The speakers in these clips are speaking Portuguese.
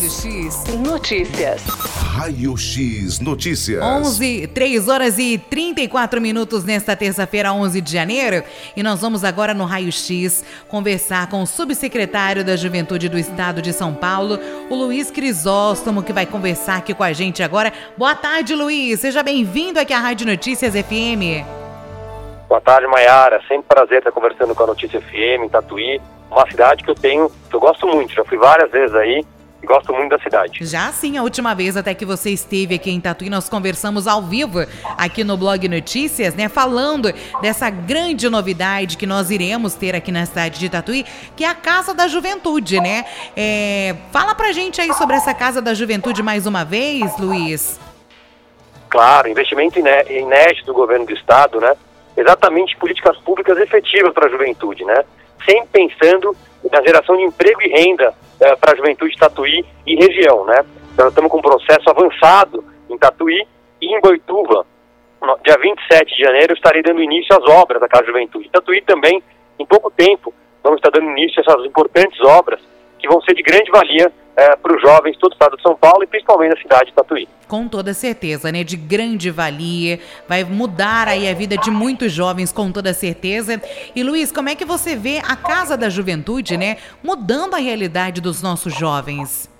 Raio X Notícias. Raio X Notícias. 11, 3 horas e 34 minutos nesta terça-feira, 11 de janeiro. E nós vamos agora no Raio X conversar com o subsecretário da Juventude do Estado de São Paulo, o Luiz Crisóstomo, que vai conversar aqui com a gente agora. Boa tarde, Luiz. Seja bem-vindo aqui à Rádio Notícias FM. Boa tarde, Maiara. Sempre prazer estar conversando com a Notícia FM em Tatuí, uma cidade que eu tenho, que eu gosto muito. Já fui várias vezes aí gosto muito da cidade. Já sim, a última vez até que você esteve aqui em Tatuí, nós conversamos ao vivo aqui no Blog Notícias, né? Falando dessa grande novidade que nós iremos ter aqui na cidade de Tatuí, que é a Casa da Juventude, né? É, fala pra gente aí sobre essa Casa da Juventude mais uma vez, Luiz. Claro, investimento inédito do governo do estado, né? Exatamente políticas públicas efetivas para a juventude, né? Sempre pensando na geração de emprego e renda é, para a juventude de Tatuí e região, né? Então, nós estamos com um processo avançado em Tatuí e em Boituva. No, dia 27 de janeiro, estarei dando início às obras da Casa Juventude. Tatuí também, em pouco tempo, vamos estar dando início a essas importantes obras que vão ser de grande valia é, para os jovens todo o estado de São Paulo e principalmente na cidade de Tatuí. Com toda certeza, né? De grande valia, vai mudar aí a vida de muitos jovens, com toda certeza. E Luiz, como é que você vê a Casa da Juventude, né? Mudando a realidade dos nossos jovens?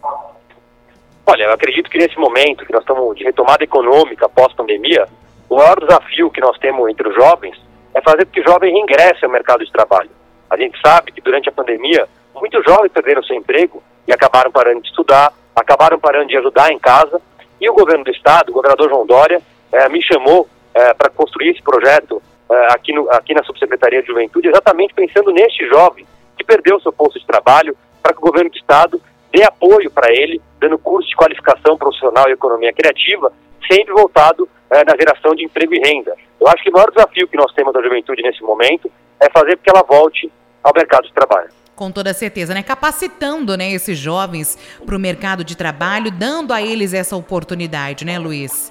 Olha, eu acredito que nesse momento que nós estamos de retomada econômica pós-pandemia, o maior desafio que nós temos entre os jovens é fazer com que o jovem regresse ao mercado de trabalho. A gente sabe que durante a pandemia, muitos jovens perderam seu emprego e acabaram parando de estudar, acabaram parando de ajudar em casa. E o governo do estado, o governador João Dória, eh, me chamou eh, para construir esse projeto eh, aqui, no, aqui na Subsecretaria de Juventude, exatamente pensando neste jovem que perdeu seu posto de trabalho, para que o governo do estado dê apoio para ele, dando curso de qualificação profissional e economia criativa, sempre voltado na geração de emprego e renda. Eu acho que o maior desafio que nós temos da juventude nesse momento é fazer com que ela volte ao mercado de trabalho. Com toda certeza, né? Capacitando né, esses jovens para o mercado de trabalho, dando a eles essa oportunidade, né, Luiz?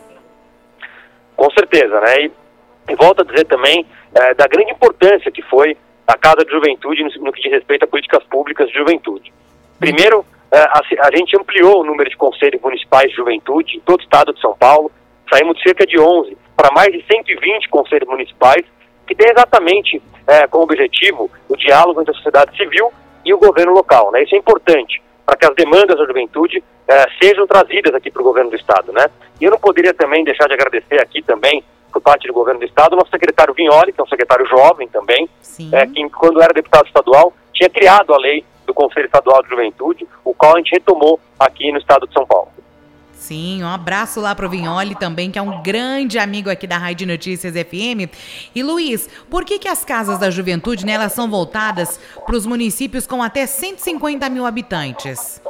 Com certeza, né? E, e volto a dizer também é, da grande importância que foi a Casa de Juventude no, no que diz respeito a políticas públicas de juventude. Primeiro, é, a, a, gente ampliou o número de conselhos municipais de juventude em todo o estado de São Paulo. Saímos de cerca de 11 para mais de 120 conselhos municipais que tem exatamente é, como objetivo o diálogo entre a sociedade civil e o governo local. Né? Isso é importante para que as demandas da juventude é, sejam trazidas aqui para o governo do Estado. Né? E eu não poderia também deixar de agradecer aqui também, por parte do governo do Estado, o nosso secretário Vignoli, que é um secretário jovem também, é, que quando era deputado estadual tinha criado a lei do Conselho Estadual de Juventude, o qual a gente retomou aqui no Estado de São Paulo. Sim, um abraço lá pro Vinholi também, que é um grande amigo aqui da Rádio Notícias FM. E Luiz, por que, que as casas da juventude né, elas são voltadas para os municípios com até 150 mil habitantes?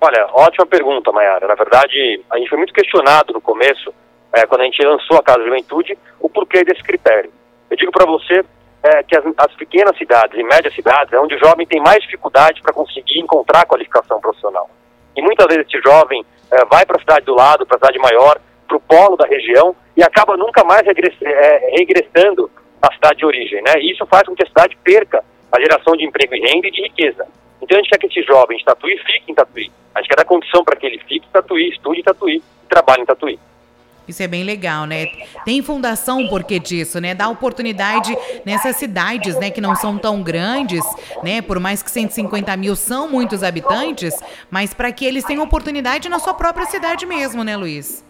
Olha, ótima pergunta, Mayara. Na verdade, a gente foi muito questionado no começo, é, quando a gente lançou a Casa da Juventude, o porquê desse critério. Eu digo para você é, que as, as, pequenas cidades e médias cidades é onde o jovem tem mais dificuldade para conseguir encontrar qualificação profissional. E muitas vezes esse jovem é, vai para a cidade do lado, para a cidade maior, para o polo da região e acaba nunca mais é, regressando à cidade de origem. Né? Isso faz com que a cidade perca a geração de emprego e renda e de riqueza. Então a gente quer que esse jovem de Tatuí fique em Tatuí. A gente quer dar condição para que ele fique em Tatuí, estude em Tatuí trabalhe em Tatuí. Isso é bem legal, né? Tem fundação o porquê disso, né? Dá oportunidade nessas cidades, né? Que não são tão grandes, né? Por mais que 150 mil são muitos habitantes, mas para que eles tenham oportunidade na sua própria cidade mesmo, né, Luiz?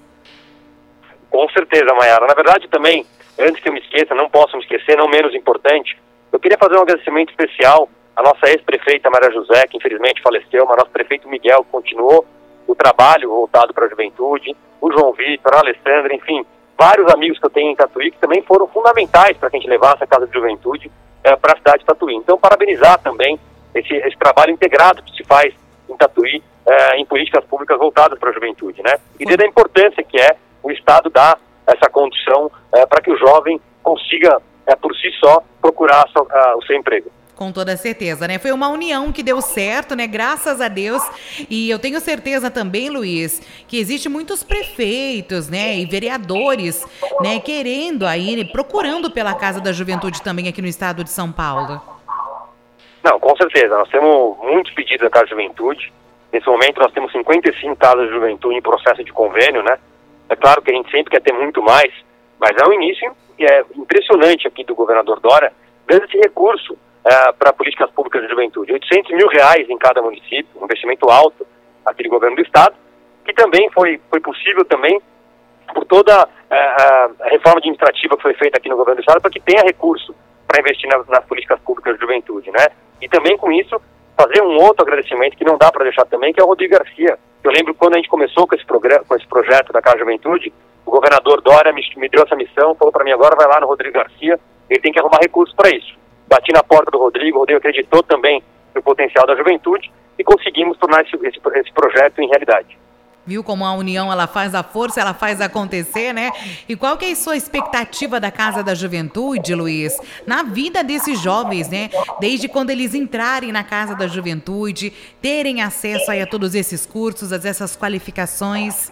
Com certeza, Mayara. Na verdade, também, antes que eu me esqueça, não posso me esquecer, não menos importante, eu queria fazer um agradecimento especial à nossa ex-prefeita Maria José, que infelizmente faleceu, mas nosso prefeito Miguel continuou o trabalho voltado para a juventude, o João Vitor, a Alessandra, enfim, vários amigos que eu tenho em Tatuí que também foram fundamentais para que a gente levasse a Casa de Juventude é, para a cidade de Tatuí. Então, parabenizar também esse, esse trabalho integrado que se faz em Tatuí é, em políticas públicas voltadas para a juventude, né? E desde a importância que é o Estado dar essa condição é, para que o jovem consiga, por si só, procurar o seu emprego. Com toda certeza, né? Foi uma união que deu certo, né? Graças a Deus. E eu tenho certeza também, Luiz, que existe muitos prefeitos, né, e vereadores, né, querendo aí, procurando pela Casa da Juventude também aqui no estado de São Paulo. Não, com certeza. Nós temos muitos pedidos da Casa da Juventude. Nesse momento nós temos 55 casas de juventude em processo de convênio, né? É claro que a gente sempre quer ter muito mais, mas é um início e é impressionante aqui do governador Dória, dando esse recurso uh, para políticas públicas de juventude. 800 mil reais em cada município, um investimento alto aqui do governo do estado, que também foi, foi possível também por toda uh, a reforma administrativa que foi feita aqui no governo do estado para que tenha recurso para investir nas, nas políticas públicas de juventude, né? E também com isso fazer um outro agradecimento que não dá para deixar também, que é o Rodrigo Garcia. Eu lembro quando a gente começou com esse, programa, com esse projeto da Casa Juventude, o governador Dória me, me deu essa missão, falou para mim agora vai lá no Rodrigo Garcia, ele tem que arrumar recursos para isso. Bati na porta do Rodrigo, o Rodrigo acreditou também no potencial da juventude e conseguimos tornar esse, esse, esse projeto em realidade. Viu como a união ela faz a força, ela faz acontecer, né? E qual que é a sua expectativa da Casa da Juventude, Luiz, na vida desses jovens, né? Desde quando eles entrarem na Casa da Juventude, terem acesso aí a todos esses cursos, a essas qualificações?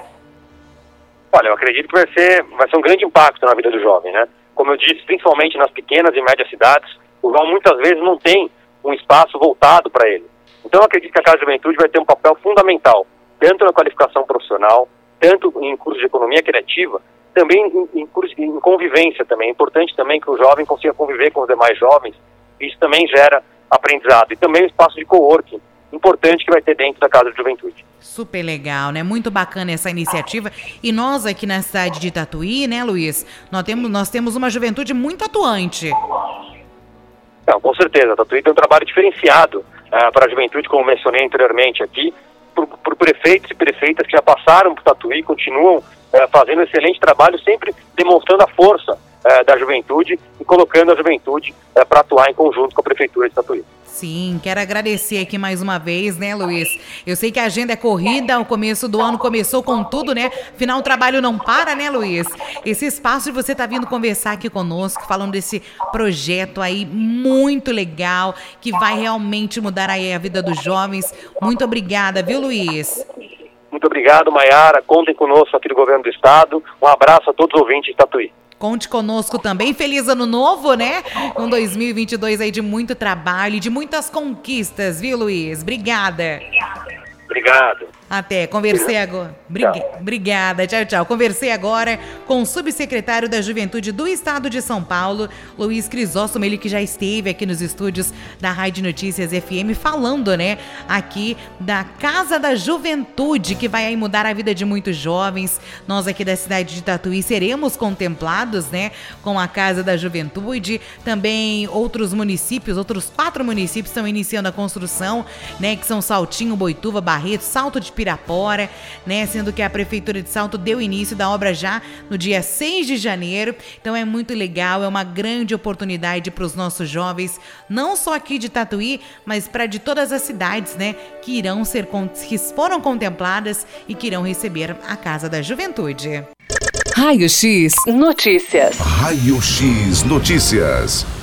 Olha, eu acredito que vai ser, vai ser um grande impacto na vida do jovem, né? Como eu disse, principalmente nas pequenas e médias cidades, o jovem muitas vezes não tem um espaço voltado para ele. Então eu acredito que a Casa da Juventude vai ter um papel fundamental tanto na qualificação profissional, tanto em curso de economia criativa, também em, em, curso, em convivência também. É importante também que o jovem consiga conviver com os demais jovens, isso também gera aprendizado. E também o espaço de coworking, importante que vai ter dentro da Casa de Juventude. Super legal, né? Muito bacana essa iniciativa. E nós aqui na cidade de Tatuí, né, Luiz? Nós temos, nós temos uma juventude muito atuante. Não, com certeza. A Tatuí tem um trabalho diferenciado uh, para a juventude, como mencionei anteriormente aqui por, por prefeitos e prefeitas que já passaram por Tatuí, continuam é, fazendo excelente trabalho, sempre demonstrando a força é, da juventude e colocando a juventude é, para atuar em conjunto com a prefeitura de Tatuí. Sim, quero agradecer aqui mais uma vez, né, Luiz? Eu sei que a agenda é corrida, o começo do ano começou com tudo, né? Afinal, o trabalho não para, né, Luiz? Esse espaço de você estar tá vindo conversar aqui conosco, falando desse projeto aí muito legal, que vai realmente mudar aí a vida dos jovens. Muito obrigada, viu, Luiz? Muito obrigado, Maiara. Contem conosco aqui do Governo do Estado. Um abraço a todos os ouvintes de Tatuí. Conte conosco também. Feliz ano novo, né? Um 2022 aí de muito trabalho e de muitas conquistas, viu, Luiz? Obrigada. Obrigado. Até, conversei agora. Obrigada, tchau, tchau. Conversei agora com o subsecretário da Juventude do Estado de São Paulo, Luiz Crisóstomo, ele que já esteve aqui nos estúdios da Rádio Notícias FM, falando, né, aqui da Casa da Juventude, que vai aí mudar a vida de muitos jovens. Nós aqui da cidade de Tatuí seremos contemplados, né, com a Casa da Juventude. Também outros municípios, outros quatro municípios estão iniciando a construção, né, que são Saltinho, Boituva, Barreto, Salto de Pirapora, né? Sendo que a Prefeitura de Salto deu início da obra já no dia 6 de janeiro. Então é muito legal, é uma grande oportunidade para os nossos jovens, não só aqui de Tatuí, mas para de todas as cidades, né? Que irão ser, que foram contempladas e que irão receber a Casa da Juventude. Raio X Notícias. Raio X Notícias.